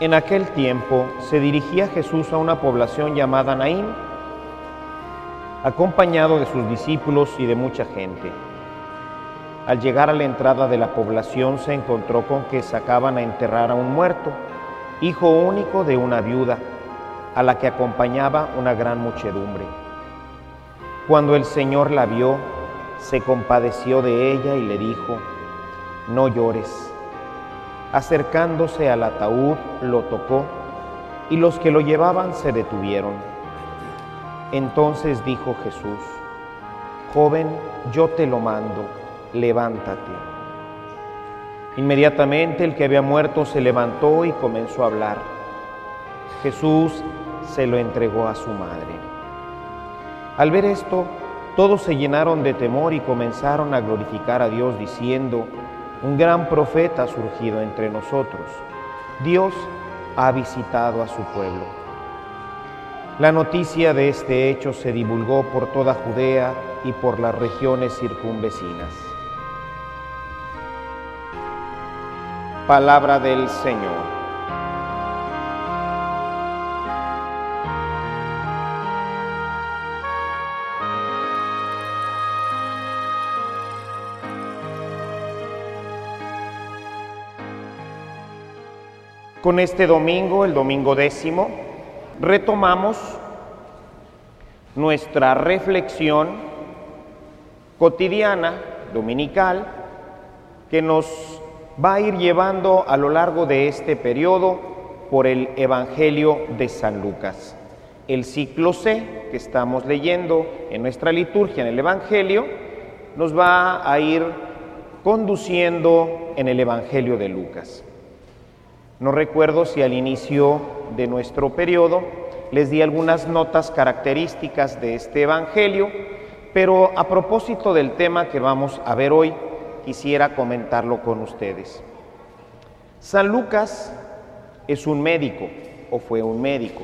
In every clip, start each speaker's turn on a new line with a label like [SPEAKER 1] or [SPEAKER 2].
[SPEAKER 1] En aquel tiempo se dirigía Jesús a una población llamada Naín, acompañado de sus discípulos y de mucha gente. Al llegar a la entrada de la población se encontró con que sacaban a enterrar a un muerto, hijo único de una viuda, a la que acompañaba una gran muchedumbre. Cuando el Señor la vio, se compadeció de ella y le dijo, no llores. Acercándose al ataúd, lo tocó y los que lo llevaban se detuvieron. Entonces dijo Jesús, joven, yo te lo mando, levántate. Inmediatamente el que había muerto se levantó y comenzó a hablar. Jesús se lo entregó a su madre. Al ver esto, todos se llenaron de temor y comenzaron a glorificar a Dios diciendo, un gran profeta ha surgido entre nosotros. Dios ha visitado a su pueblo. La noticia de este hecho se divulgó por toda Judea y por las regiones circunvecinas. Palabra del Señor. Con este domingo, el domingo décimo, retomamos nuestra reflexión cotidiana, dominical, que nos va a ir llevando a lo largo de este periodo por el Evangelio de San Lucas. El ciclo C que estamos leyendo en nuestra liturgia en el Evangelio nos va a ir conduciendo en el Evangelio de Lucas. No recuerdo si al inicio de nuestro periodo les di algunas notas características de este Evangelio, pero a propósito del tema que vamos a ver hoy, quisiera comentarlo con ustedes. San Lucas es un médico, o fue un médico,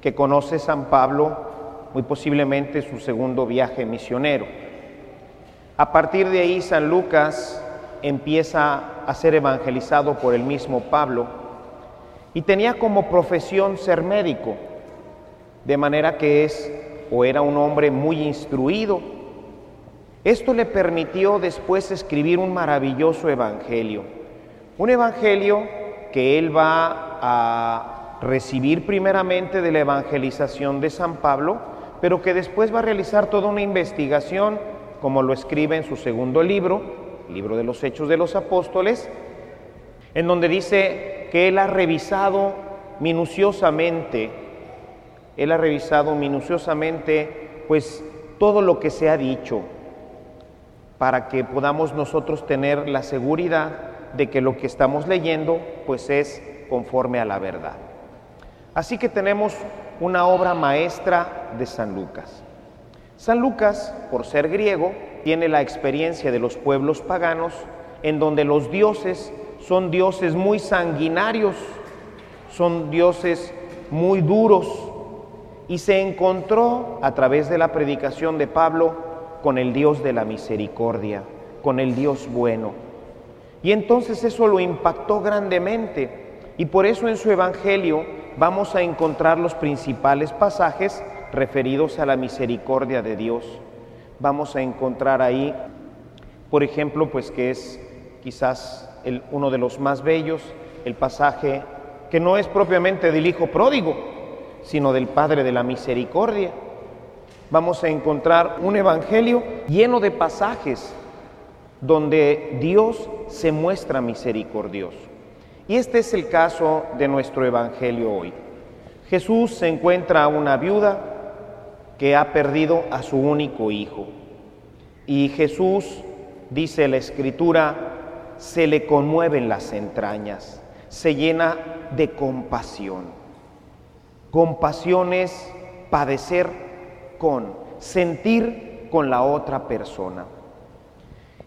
[SPEAKER 1] que conoce San Pablo, muy posiblemente su segundo viaje misionero. A partir de ahí, San Lucas empieza a ser evangelizado por el mismo Pablo y tenía como profesión ser médico, de manera que es o era un hombre muy instruido. Esto le permitió después escribir un maravilloso evangelio, un evangelio que él va a recibir primeramente de la evangelización de San Pablo, pero que después va a realizar toda una investigación, como lo escribe en su segundo libro, libro de los Hechos de los Apóstoles, en donde dice que él ha revisado minuciosamente, él ha revisado minuciosamente pues todo lo que se ha dicho para que podamos nosotros tener la seguridad de que lo que estamos leyendo pues es conforme a la verdad. Así que tenemos una obra maestra de San Lucas. San Lucas, por ser griego, tiene la experiencia de los pueblos paganos en donde los dioses son dioses muy sanguinarios, son dioses muy duros, y se encontró a través de la predicación de Pablo con el Dios de la misericordia, con el Dios bueno. Y entonces eso lo impactó grandemente y por eso en su Evangelio vamos a encontrar los principales pasajes referidos a la misericordia de Dios vamos a encontrar ahí, por ejemplo, pues que es quizás el, uno de los más bellos, el pasaje que no es propiamente del Hijo pródigo, sino del Padre de la Misericordia. Vamos a encontrar un evangelio lleno de pasajes donde Dios se muestra misericordioso. Y este es el caso de nuestro Evangelio hoy. Jesús se encuentra a una viuda que ha perdido a su único hijo. Y Jesús, dice la Escritura, se le conmueven las entrañas, se llena de compasión. Compasión es padecer con, sentir con la otra persona.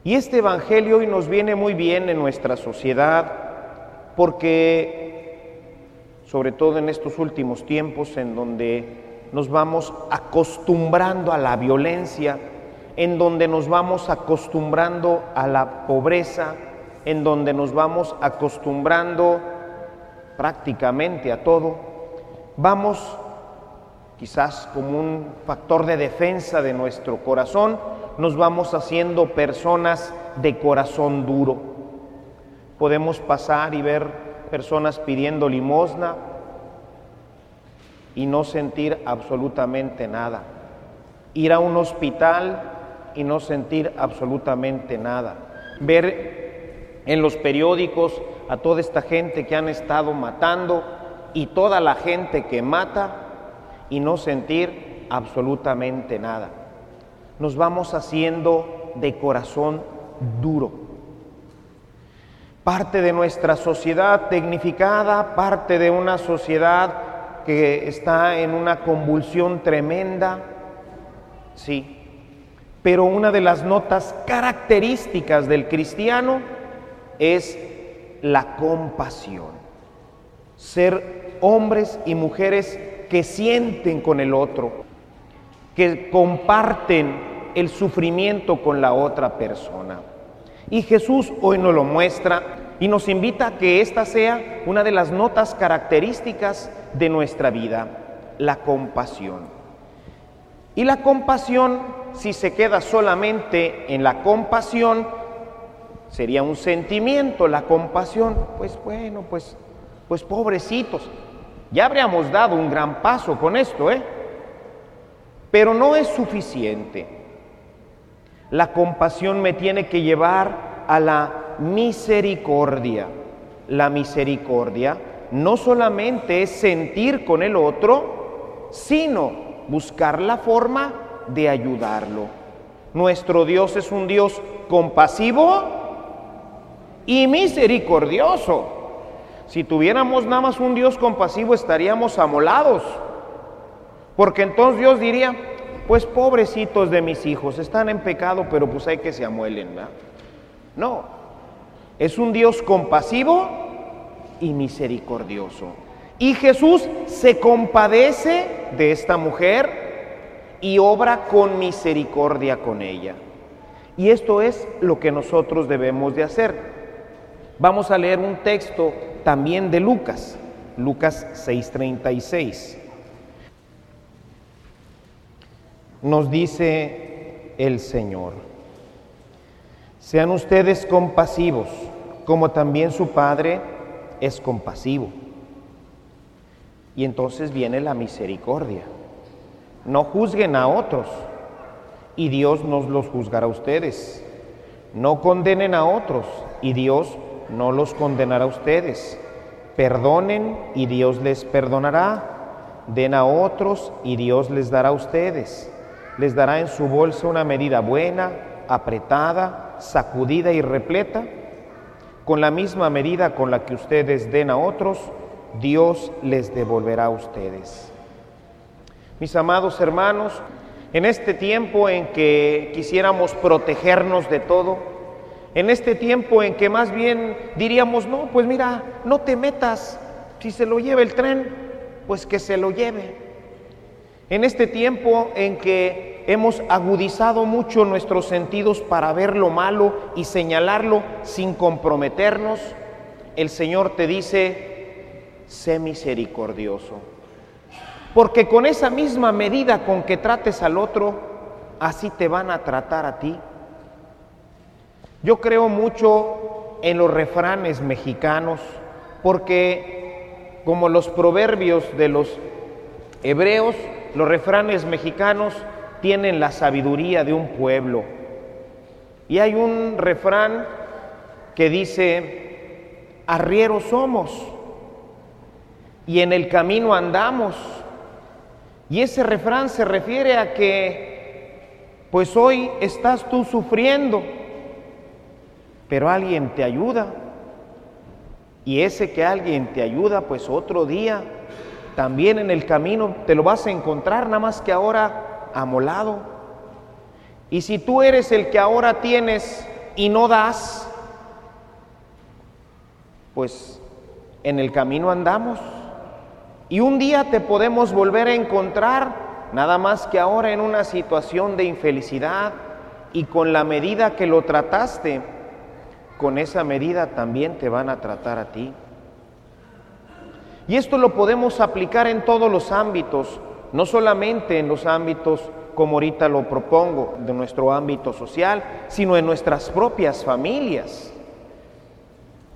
[SPEAKER 1] Y este Evangelio hoy nos viene muy bien en nuestra sociedad, porque sobre todo en estos últimos tiempos en donde nos vamos acostumbrando a la violencia, en donde nos vamos acostumbrando a la pobreza, en donde nos vamos acostumbrando prácticamente a todo, vamos quizás como un factor de defensa de nuestro corazón, nos vamos haciendo personas de corazón duro. Podemos pasar y ver personas pidiendo limosna y no sentir absolutamente nada. Ir a un hospital y no sentir absolutamente nada. Ver en los periódicos a toda esta gente que han estado matando y toda la gente que mata y no sentir absolutamente nada. Nos vamos haciendo de corazón duro parte de nuestra sociedad tecnificada, parte de una sociedad que está en una convulsión tremenda, sí, pero una de las notas características del cristiano es la compasión, ser hombres y mujeres que sienten con el otro, que comparten el sufrimiento con la otra persona. Y Jesús hoy nos lo muestra y nos invita a que esta sea una de las notas características de nuestra vida, la compasión. Y la compasión, si se queda solamente en la compasión, sería un sentimiento, la compasión, pues bueno, pues, pues pobrecitos, ya habríamos dado un gran paso con esto, ¿eh? Pero no es suficiente. La compasión me tiene que llevar a la misericordia. La misericordia no solamente es sentir con el otro, sino buscar la forma de ayudarlo. Nuestro Dios es un Dios compasivo y misericordioso. Si tuviéramos nada más un Dios compasivo estaríamos amolados, porque entonces Dios diría, pues pobrecitos de mis hijos, están en pecado, pero pues hay que se amuelen. No, es un Dios compasivo y misericordioso. Y Jesús se compadece de esta mujer y obra con misericordia con ella. Y esto es lo que nosotros debemos de hacer. Vamos a leer un texto también de Lucas, Lucas 6:36. nos dice el Señor. Sean ustedes compasivos, como también su Padre es compasivo. Y entonces viene la misericordia. No juzguen a otros y Dios nos los juzgará a ustedes. No condenen a otros y Dios no los condenará a ustedes. Perdonen y Dios les perdonará. Den a otros y Dios les dará a ustedes les dará en su bolsa una medida buena, apretada, sacudida y repleta. Con la misma medida con la que ustedes den a otros, Dios les devolverá a ustedes. Mis amados hermanos, en este tiempo en que quisiéramos protegernos de todo, en este tiempo en que más bien diríamos, no, pues mira, no te metas, si se lo lleva el tren, pues que se lo lleve. En este tiempo en que hemos agudizado mucho nuestros sentidos para ver lo malo y señalarlo sin comprometernos, el Señor te dice, sé misericordioso. Porque con esa misma medida con que trates al otro, así te van a tratar a ti. Yo creo mucho en los refranes mexicanos, porque como los proverbios de los hebreos, los refranes mexicanos tienen la sabiduría de un pueblo. Y hay un refrán que dice, arrieros somos y en el camino andamos. Y ese refrán se refiere a que, pues hoy estás tú sufriendo, pero alguien te ayuda. Y ese que alguien te ayuda, pues otro día, también en el camino te lo vas a encontrar, nada más que ahora amolado. Y si tú eres el que ahora tienes y no das, pues en el camino andamos. Y un día te podemos volver a encontrar, nada más que ahora en una situación de infelicidad y con la medida que lo trataste, con esa medida también te van a tratar a ti. Y esto lo podemos aplicar en todos los ámbitos, no solamente en los ámbitos como ahorita lo propongo, de nuestro ámbito social, sino en nuestras propias familias.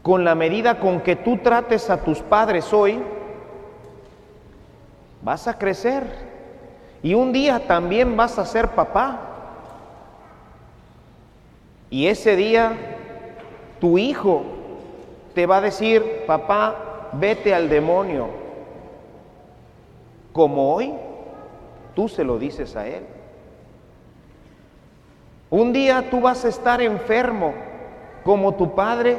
[SPEAKER 1] Con la medida con que tú trates a tus padres hoy, vas a crecer y un día también vas a ser papá. Y ese día tu hijo te va a decir, papá, vete al demonio. Como hoy tú se lo dices a él. Un día tú vas a estar enfermo como tu padre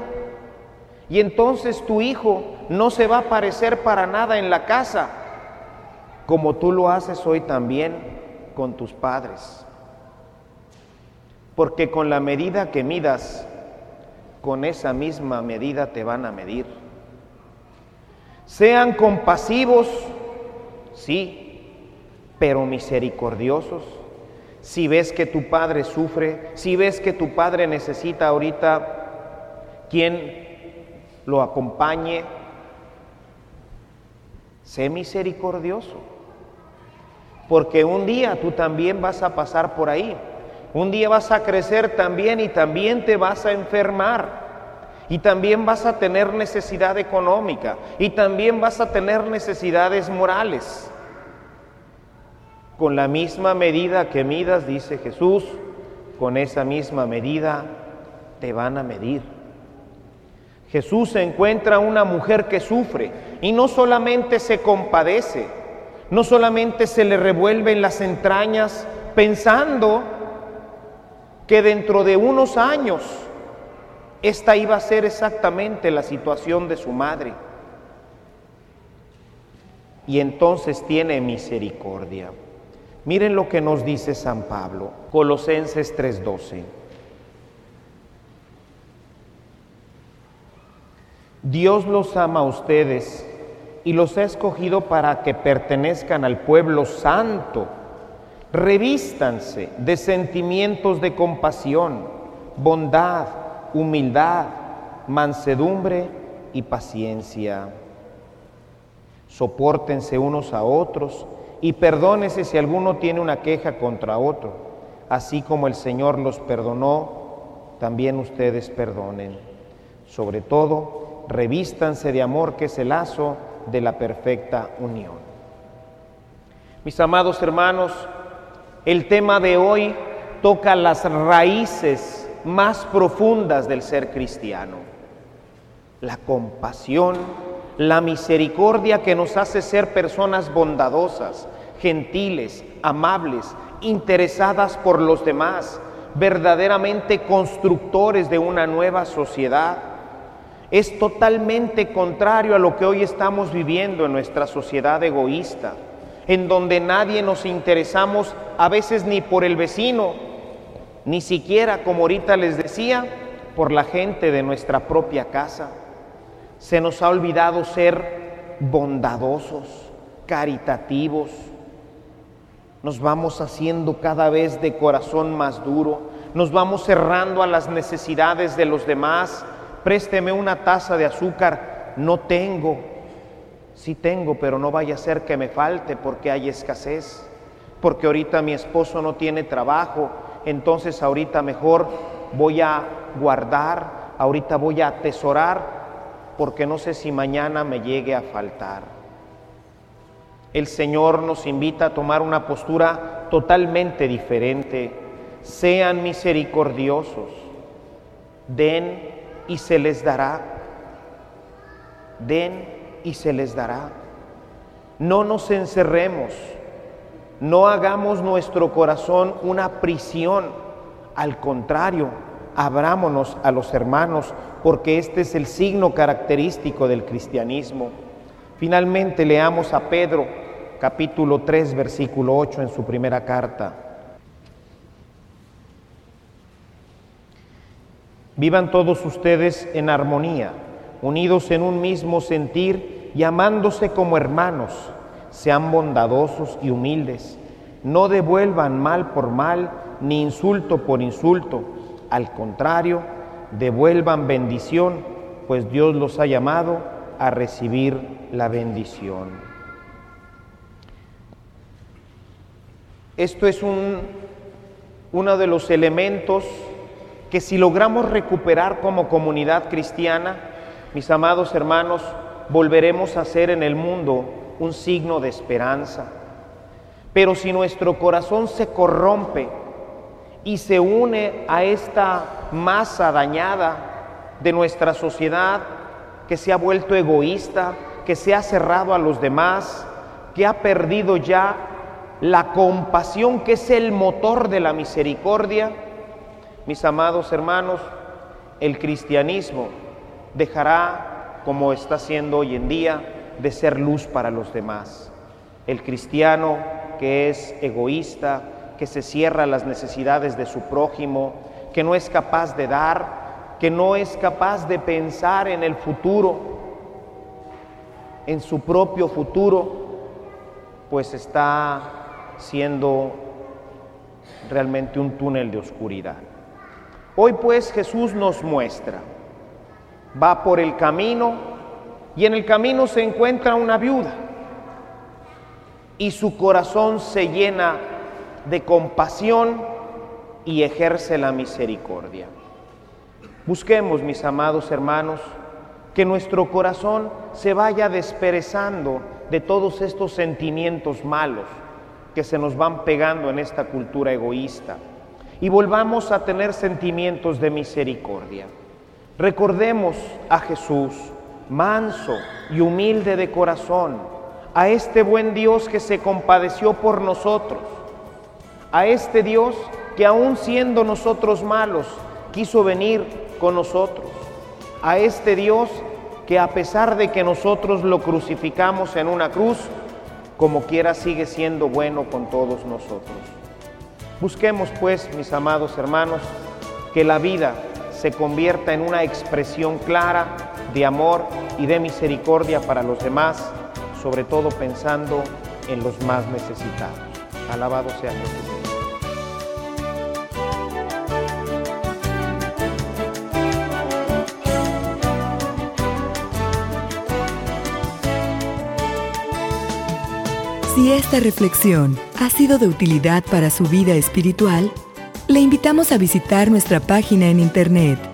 [SPEAKER 1] y entonces tu hijo no se va a parecer para nada en la casa como tú lo haces hoy también con tus padres. Porque con la medida que midas, con esa misma medida te van a medir. Sean compasivos, sí, pero misericordiosos. Si ves que tu padre sufre, si ves que tu padre necesita ahorita quien lo acompañe, sé misericordioso porque un día tú también vas a pasar por ahí. Un día vas a crecer también y también te vas a enfermar. Y también vas a tener necesidad económica. Y también vas a tener necesidades morales. Con la misma medida que midas, dice Jesús, con esa misma medida te van a medir. Jesús encuentra una mujer que sufre y no solamente se compadece, no solamente se le revuelve en las entrañas pensando que dentro de unos años esta iba a ser exactamente la situación de su madre. Y entonces tiene misericordia. Miren lo que nos dice San Pablo, Colosenses 3:12. Dios los ama a ustedes y los ha escogido para que pertenezcan al pueblo santo. Revístanse de sentimientos de compasión, bondad, humildad, mansedumbre y paciencia. Sopórtense unos a otros y perdónese si alguno tiene una queja contra otro. Así como el Señor los perdonó, también ustedes perdonen. Sobre todo, revístanse de amor que es el lazo de la perfecta unión. Mis amados hermanos, el tema de hoy toca las raíces más profundas del ser cristiano. La compasión, la misericordia que nos hace ser personas bondadosas, gentiles, amables, interesadas por los demás, verdaderamente constructores de una nueva sociedad es totalmente contrario a lo que hoy estamos viviendo en nuestra sociedad egoísta, en donde nadie nos interesamos a veces ni por el vecino, ni siquiera, como ahorita les decía, por la gente de nuestra propia casa. Se nos ha olvidado ser bondadosos, caritativos. Nos vamos haciendo cada vez de corazón más duro, nos vamos cerrando a las necesidades de los demás. Présteme una taza de azúcar, no tengo, sí tengo, pero no vaya a ser que me falte porque hay escasez, porque ahorita mi esposo no tiene trabajo, entonces ahorita mejor voy a guardar, ahorita voy a atesorar, porque no sé si mañana me llegue a faltar. El Señor nos invita a tomar una postura totalmente diferente. Sean misericordiosos, den y se les dará. den y se les dará. No nos encerremos, no hagamos nuestro corazón una prisión, al contrario, abrámonos a los hermanos, porque este es el signo característico del cristianismo. Finalmente leamos a Pedro, capítulo 3, versículo 8 en su primera carta. Vivan todos ustedes en armonía, unidos en un mismo sentir y amándose como hermanos. Sean bondadosos y humildes. No devuelvan mal por mal ni insulto por insulto. Al contrario, devuelvan bendición, pues Dios los ha llamado a recibir la bendición. Esto es un, uno de los elementos que si logramos recuperar como comunidad cristiana, mis amados hermanos, volveremos a ser en el mundo un signo de esperanza. Pero si nuestro corazón se corrompe y se une a esta masa dañada de nuestra sociedad que se ha vuelto egoísta, que se ha cerrado a los demás, que ha perdido ya la compasión que es el motor de la misericordia, mis amados hermanos, el cristianismo dejará, como está siendo hoy en día, de ser luz para los demás. El cristiano que es egoísta, que se cierra a las necesidades de su prójimo, que no es capaz de dar, que no es capaz de pensar en el futuro, en su propio futuro, pues está siendo realmente un túnel de oscuridad. Hoy pues Jesús nos muestra, va por el camino y en el camino se encuentra una viuda y su corazón se llena de compasión y ejerce la misericordia. Busquemos, mis amados hermanos, que nuestro corazón se vaya desperezando de todos estos sentimientos malos que se nos van pegando en esta cultura egoísta y volvamos a tener sentimientos de misericordia. Recordemos a Jesús, manso y humilde de corazón, a este buen Dios que se compadeció por nosotros, a este Dios que aun siendo nosotros malos, quiso venir con nosotros, a este Dios que a pesar de que nosotros lo crucificamos en una cruz, como quiera sigue siendo bueno con todos nosotros. Busquemos pues, mis amados hermanos, que la vida se convierta en una expresión clara de amor y de misericordia para los demás, sobre todo pensando en los más necesitados. Alabado sea Jesús.
[SPEAKER 2] Si esta reflexión ha sido de utilidad para su vida espiritual, le invitamos a visitar nuestra página en internet